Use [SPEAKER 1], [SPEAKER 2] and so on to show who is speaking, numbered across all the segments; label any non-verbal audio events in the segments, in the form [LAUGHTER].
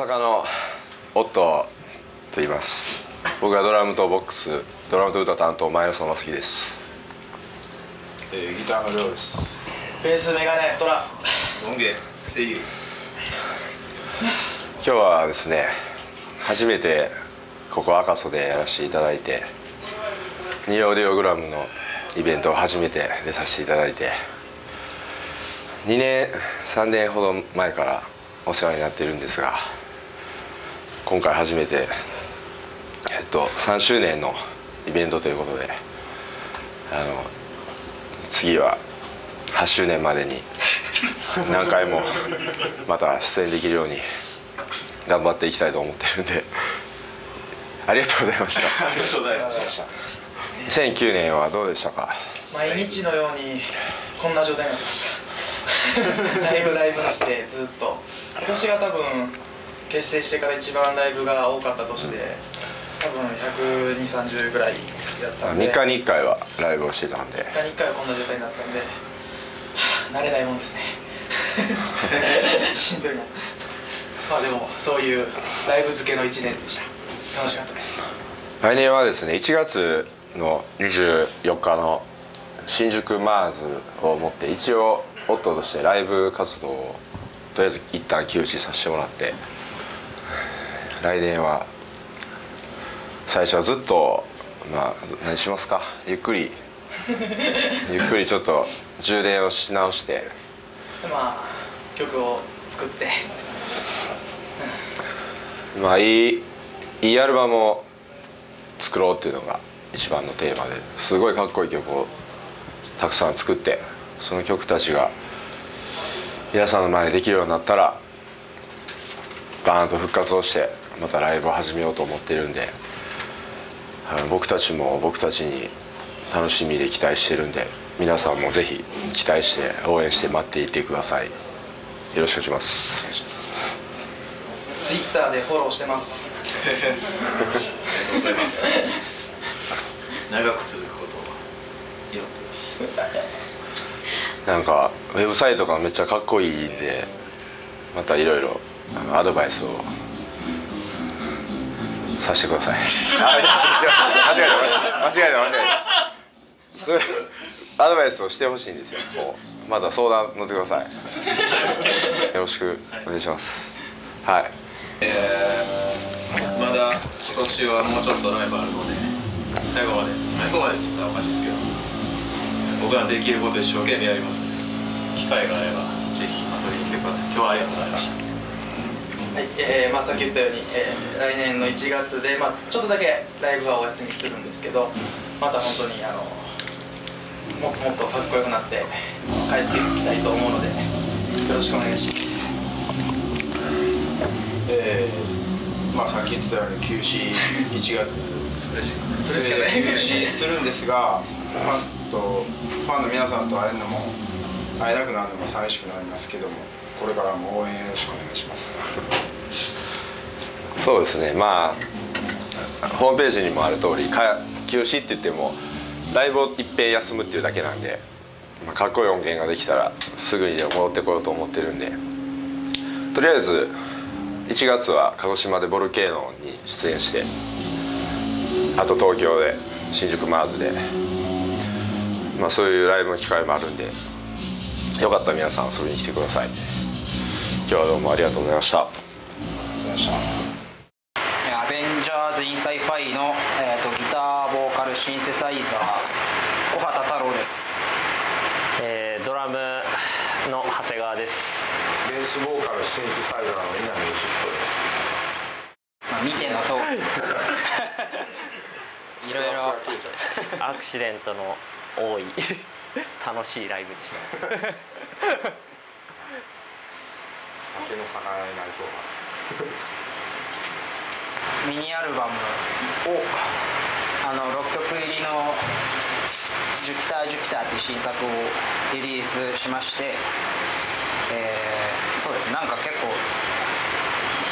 [SPEAKER 1] 阪のオットと言います。僕はドラムとボックスドラムと歌担当前野正樹です。
[SPEAKER 2] えー、ギターのりょうです
[SPEAKER 3] ベースメガネトラ。
[SPEAKER 2] 声優。
[SPEAKER 1] 今日はですね初めてここ赤楚でやらせていただいてニオオーディオグラムのイベントを初めて出させていただいて2年3年ほど前からお世話になってるんですが今回初めて、えっと、3周年のイベントということであの次は8周年までに何回もまた出演できるように頑張っていきたいと思ってるんでありがとうございました。
[SPEAKER 2] ありがとうございました。
[SPEAKER 1] 2009年はどうでしたか？
[SPEAKER 3] 毎日のようにこんな状態になってました。[LAUGHS] ライブライブなってずっと。今年が多分結成してから一番ライブが多かった年で多分12030ぐらいだったんで。
[SPEAKER 1] 3日に1回はライブをしてたんで。
[SPEAKER 3] 3日に1回はこんな状態になったんで、はあ慣れないもんですね。[LAUGHS] しんどいな。まあでもそういうライブ付けの1年でした。楽しかったです。
[SPEAKER 1] 来年はですね1月の24日の新宿マーズをもって一応オットーとしてライブ活動をとりあえず一旦休止させてもらって来年は最初はずっとまあ何しますか？ゆっくり。[LAUGHS] ゆっくりちょっと充電をし直して。
[SPEAKER 3] でまあ曲を作って。[LAUGHS]
[SPEAKER 1] まあいいいいアルバムを作ろうっていうのが一番のテーマですごいかっこいい曲をたくさん作ってその曲たちが皆さんの前でできるようになったらバーンと復活をしてまたライブを始めようと思ってるんで僕たちも僕たちに楽しみで期待してるんで皆さんもぜひ期待して応援して待っていてください。よろしくお願いします。
[SPEAKER 3] お願いします。ツイッターでフォローしてます。
[SPEAKER 2] ありがとうございます長く続くことを祈ってます。
[SPEAKER 1] なんかウェブサイトがめっちゃかっこいいんでまたいろいろアドバイスをさせてください。あいや違う違う間違えた間違えた間違えたそれアドバイスをしてほしいんですよもう。また相談乗ってください。よろしくお願いします。はい。
[SPEAKER 2] えー、まだ今年はもうちょっとライブあるので最後まで最後までって言ったらおかしいですけど僕らできること一生懸命やりますので機会があればぜひ遊びに来てください。今日はありがとうございました
[SPEAKER 3] はい、えーまあ、さっき言ったように、えー来年の1月で、まあ、ちょっとだけライブはお休みするんですけどまた本当にあのもっともっとかっこよくなって帰っていきたいと思うのでよろしくお願いします。
[SPEAKER 2] えー、まあさっき言ってたように休止1月。それしか
[SPEAKER 3] ない。
[SPEAKER 2] 休止するんですが、まあ、とファンの皆さんと会えるのも会えなくなるのも寂しくなりますけどもこれからも応援よろしくお願いします。
[SPEAKER 1] そうですね。まあホームページにもある通り休止って言ってもライブをいっぺん休むっていうだけなんで、まあ、かっこいい音源ができたらすぐにでも戻ってこようと思ってるんで。とりあえず1月は鹿児島でボルケーノに出演してあと東京で新宿マーズで、まあ、そういうライブの機会もあるんでよかったら皆さん遊びに来てください。今日はどうもありがとうございました。
[SPEAKER 2] ありがとうございました。
[SPEAKER 4] えー avengers in sci-fi の、えー、とギターボーカルシンセサイザー木幡太郎です。
[SPEAKER 5] えードラムの長谷川です。
[SPEAKER 2] ベースボーカルシンセサイザーの稲見義彦です。
[SPEAKER 4] まあ見ての通り。[LAUGHS] いろいろ。[LAUGHS]
[SPEAKER 5] アクシデントの多い [LAUGHS] 楽しいライブでした [LAUGHS]
[SPEAKER 2] 酒の魚になりそう [LAUGHS]
[SPEAKER 4] ミニアルバムをあの6曲入りの「ジュピター・ジュピター」っていう新作をリリースしまして、えーそうですね。なんか結構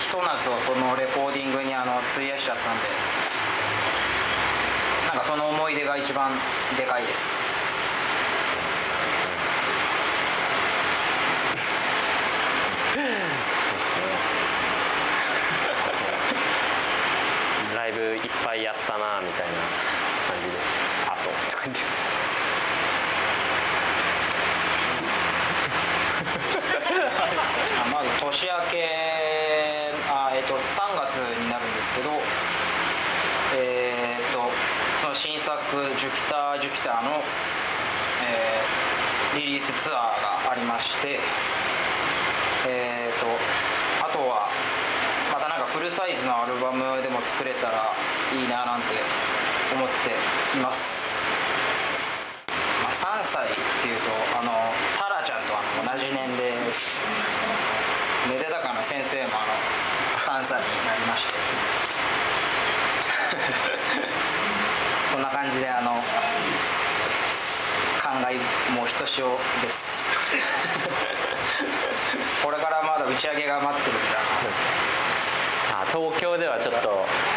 [SPEAKER 4] ひと夏をそのレコーディングにあの費やしちゃったんでなんかその思い出が一番でかいですライブいっ
[SPEAKER 5] ぱいやったなみたいな感じです。あと。[LAUGHS]
[SPEAKER 4] まず年明けあ、えーと、と3月になるんですけどえっ、ー、とその新作「ジュピター・ジュピターの」えー、リリースツアーがありましてサイズのアルバムでも作れたらいいななんて思っていますまあ、3歳っていうとあのタラちゃんとあの同じ年齢めでたかの先生も。あの3歳になりましてそんな感じであの感慨もうひとしおです。[LAUGHS] これからまだ打ち上げが待ってるんだな。
[SPEAKER 5] あ東京ではちょっと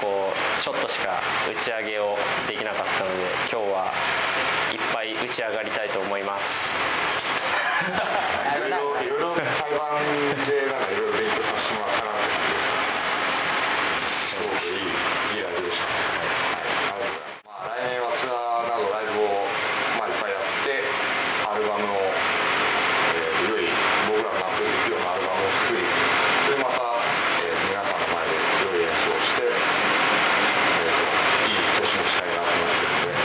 [SPEAKER 5] こうちょっとしか打ち上げをできなかったので今日はいっぱい打ち上がりたいと思います。
[SPEAKER 6] いろいろいろいろ台湾でなんかいろいろ勉強させてもらったなって感じですすごくいいいいライブでしたはい、はい、ありがとうございますまあ来年はツアーなどライブをまあいっぱいやってアルバムを、えー、良い僕らの納得いくようなアルバムを作りでまた、えー、皆さんの前で良い演奏をして、えーと、いい年にしたいなと思ってるので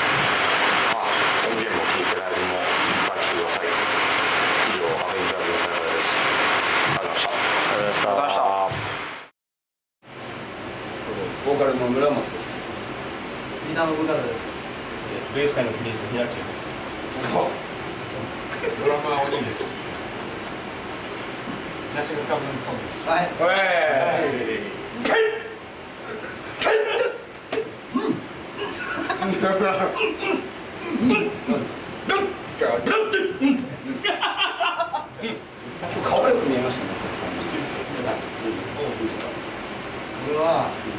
[SPEAKER 6] まあ音源も聴いてライブもいっぱいしてください以上アベンジャーズのさよならですありがとうございました
[SPEAKER 5] ありがとうございました
[SPEAKER 7] ボーカルの村松です。
[SPEAKER 8] ギターのブダルです。
[SPEAKER 7] ベース界のプリンスの平木です。ドラマーお兄です。ナシスカブンソンです。
[SPEAKER 8] はい。
[SPEAKER 7] 顔がよく見えましたね。
[SPEAKER 8] 俺は俺はいくできました俺はどうしようかな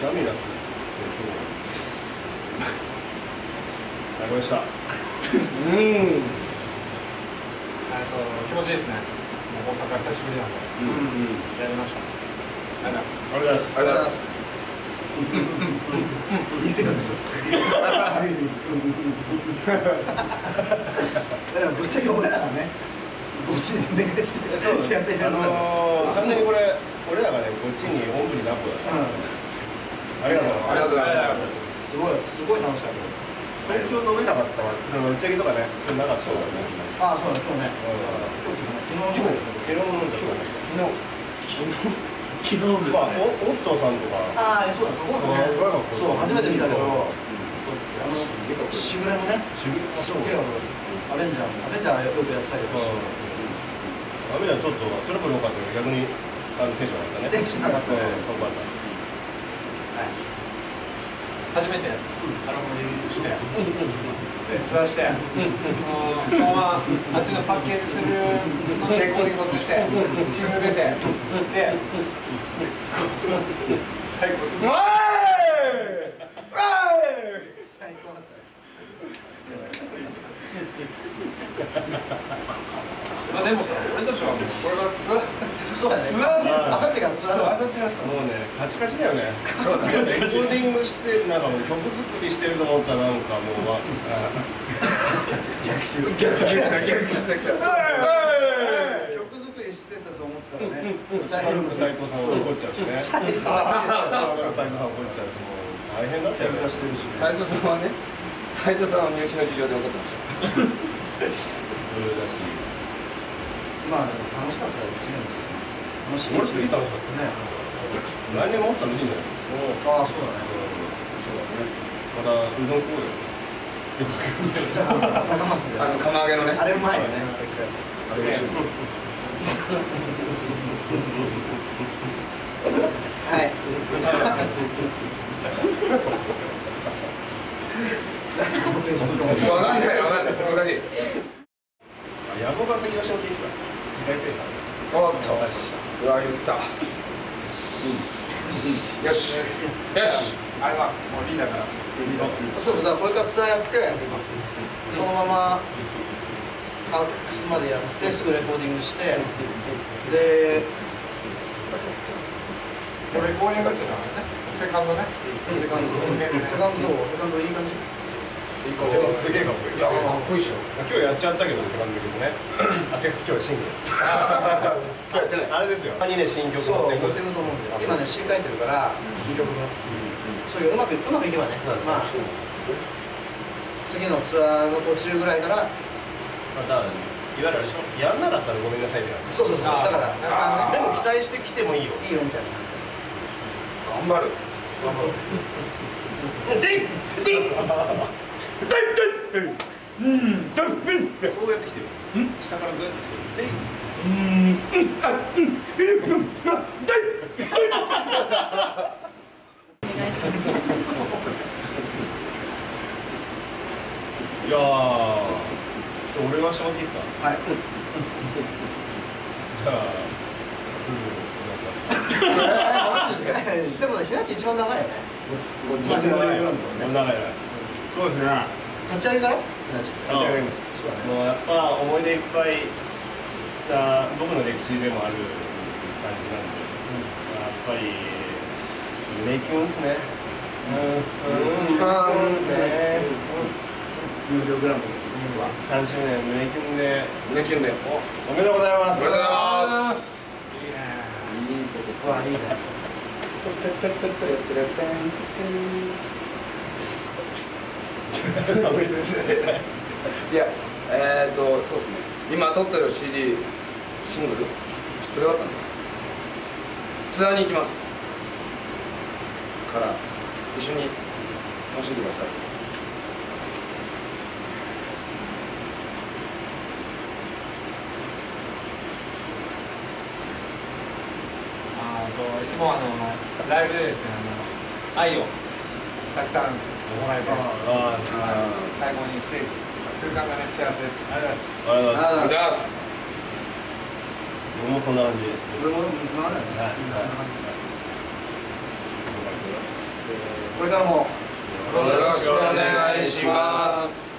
[SPEAKER 7] ジャミラス。最高でした。うん。
[SPEAKER 9] 気持ちいいですね。もう大阪久しぶりなんで、やりました。ありがとうございます。
[SPEAKER 7] ありがとうございます。
[SPEAKER 8] ありがとうございますぶっちゃけ俺らがねこっちにお願いしてやってる
[SPEAKER 7] あのー、完全にこれ俺らがねこっちにおんぶに抱った。ありがとう。ありがとうございます。
[SPEAKER 8] すごいすごい楽しかったです
[SPEAKER 7] 東京飲めなかったわ。打ち上げとかね、それなかったからね。
[SPEAKER 8] ああそうだ今日ね今日昨日
[SPEAKER 7] 昨日飲んだ
[SPEAKER 8] 昨日昨日
[SPEAKER 7] まあ、おオットーさんとか。
[SPEAKER 8] ああそうだここねそう初めて見たけど。あのしぐれのね
[SPEAKER 7] しぐれ
[SPEAKER 8] そうアベンジャーアベンジャーよくやってたけど。
[SPEAKER 7] アメリカちょっとトラブル多かったけど逆にあのテンション上がったね。
[SPEAKER 8] テンション上がった
[SPEAKER 7] うんかっこよかった。
[SPEAKER 9] 初めてアルバムリリースして、でツアーして、もうそのままあっちのパッケージするレコーディングをして、シングル出て、で、最高です。
[SPEAKER 8] わーわー最高だった
[SPEAKER 9] まあでもさ、俺たちはもうこれからツアー、
[SPEAKER 8] そうだね
[SPEAKER 9] ツアーで
[SPEAKER 8] あさってからツアーだ
[SPEAKER 9] そうあさってます
[SPEAKER 7] もうね、カチカチだよね。カチカチレコーディングして、なんかもう曲作りしてると思ったら、なんかもう、まあ、
[SPEAKER 8] 逆襲
[SPEAKER 9] 逆逆逆してきた。
[SPEAKER 8] 曲作りしてたと思ったらね
[SPEAKER 7] サルと斉藤さんが怒っちゃうしね。
[SPEAKER 8] 斉藤
[SPEAKER 7] サ
[SPEAKER 8] さん
[SPEAKER 7] 怒っちゃうと、もう大変だったよね。
[SPEAKER 8] してるし
[SPEAKER 10] 斉藤さんはね斉藤さんは身内の事情で怒ってました
[SPEAKER 7] それだし、
[SPEAKER 8] まあでも楽しかった一年ですよ楽しい
[SPEAKER 7] 楽しかった
[SPEAKER 8] ね
[SPEAKER 7] 来年ももっと楽しいんじゃない
[SPEAKER 8] ああそうだね
[SPEAKER 7] また、うどん食おうよ。
[SPEAKER 8] 高松で
[SPEAKER 10] あの釜揚げのね
[SPEAKER 8] あれうまいよね
[SPEAKER 10] あれ [LAUGHS]
[SPEAKER 8] はい。
[SPEAKER 10] わかんない。わかんない。難しい。
[SPEAKER 7] ヤコが先吉野ってい。い。っすか世界制覇。
[SPEAKER 10] おっとうわ言ったよし
[SPEAKER 9] よしあれはもうリーダーから
[SPEAKER 7] そうそうだからこれからツアーやってそのままアックスまでやってすぐレコーディングしてで
[SPEAKER 9] これ公演がちょっとね。セカンドね。
[SPEAKER 7] セカンドセカンドセカンドいい感じ。
[SPEAKER 9] いいか
[SPEAKER 7] すげえかっこいい
[SPEAKER 9] いやかっこいいっしょ。
[SPEAKER 7] 今日やっちゃったけどセカンド曲ね。あせ今日はシングル。あれですよ。他にね新曲
[SPEAKER 8] そう
[SPEAKER 7] 持ってくる
[SPEAKER 8] と思うんだよ。今ね新書いてるから2曲分そういううまくうまくいけばね。まあ次のツアーの途中ぐらいから
[SPEAKER 7] またいわゆるあれでしょ？やんなかったらごめんなさいって感じ
[SPEAKER 8] そうそうそう。だからあ
[SPEAKER 7] でも期待してきてもいいよ。
[SPEAKER 8] のいいよみたいな。
[SPEAKER 9] 頑張る。
[SPEAKER 7] でいでいでいでいうんでいこうやってきてる下からグーってでいいやー俺はしてもらっていいですか
[SPEAKER 8] はい。
[SPEAKER 7] じゃあ [LAUGHS]
[SPEAKER 8] でもねひな一番長いよね。
[SPEAKER 7] 長い長い。長い。そうですね
[SPEAKER 8] 立ち上げ
[SPEAKER 7] がとうやっぱ思い出いっぱいな僕の歴史でもある感じなんで、やっぱり胸キュンっすね。うん。うん。うん。ね
[SPEAKER 8] 友情グランプリ
[SPEAKER 7] 3周年胸キュンで
[SPEAKER 9] 胸キュンで
[SPEAKER 7] おおめでとうございます。
[SPEAKER 9] おめでとうございます。
[SPEAKER 8] いいねいいことわいいね
[SPEAKER 10] いやえっーとそうです。ね今撮ってる CD シングル知ってるかったんだツアーに行きます。から一緒に楽しんでください
[SPEAKER 9] といつもあのライブでですねあの愛をたくさんもらえて
[SPEAKER 7] あ
[SPEAKER 9] 最後にステージ空間がね幸せです。ありがとうございます。
[SPEAKER 7] ありがとうございます。
[SPEAKER 8] あ
[SPEAKER 10] じゃあす
[SPEAKER 7] 僕もそんな感じ。
[SPEAKER 8] 俺もつまらないよね
[SPEAKER 7] はい。
[SPEAKER 8] これからも
[SPEAKER 10] よろしくお願いします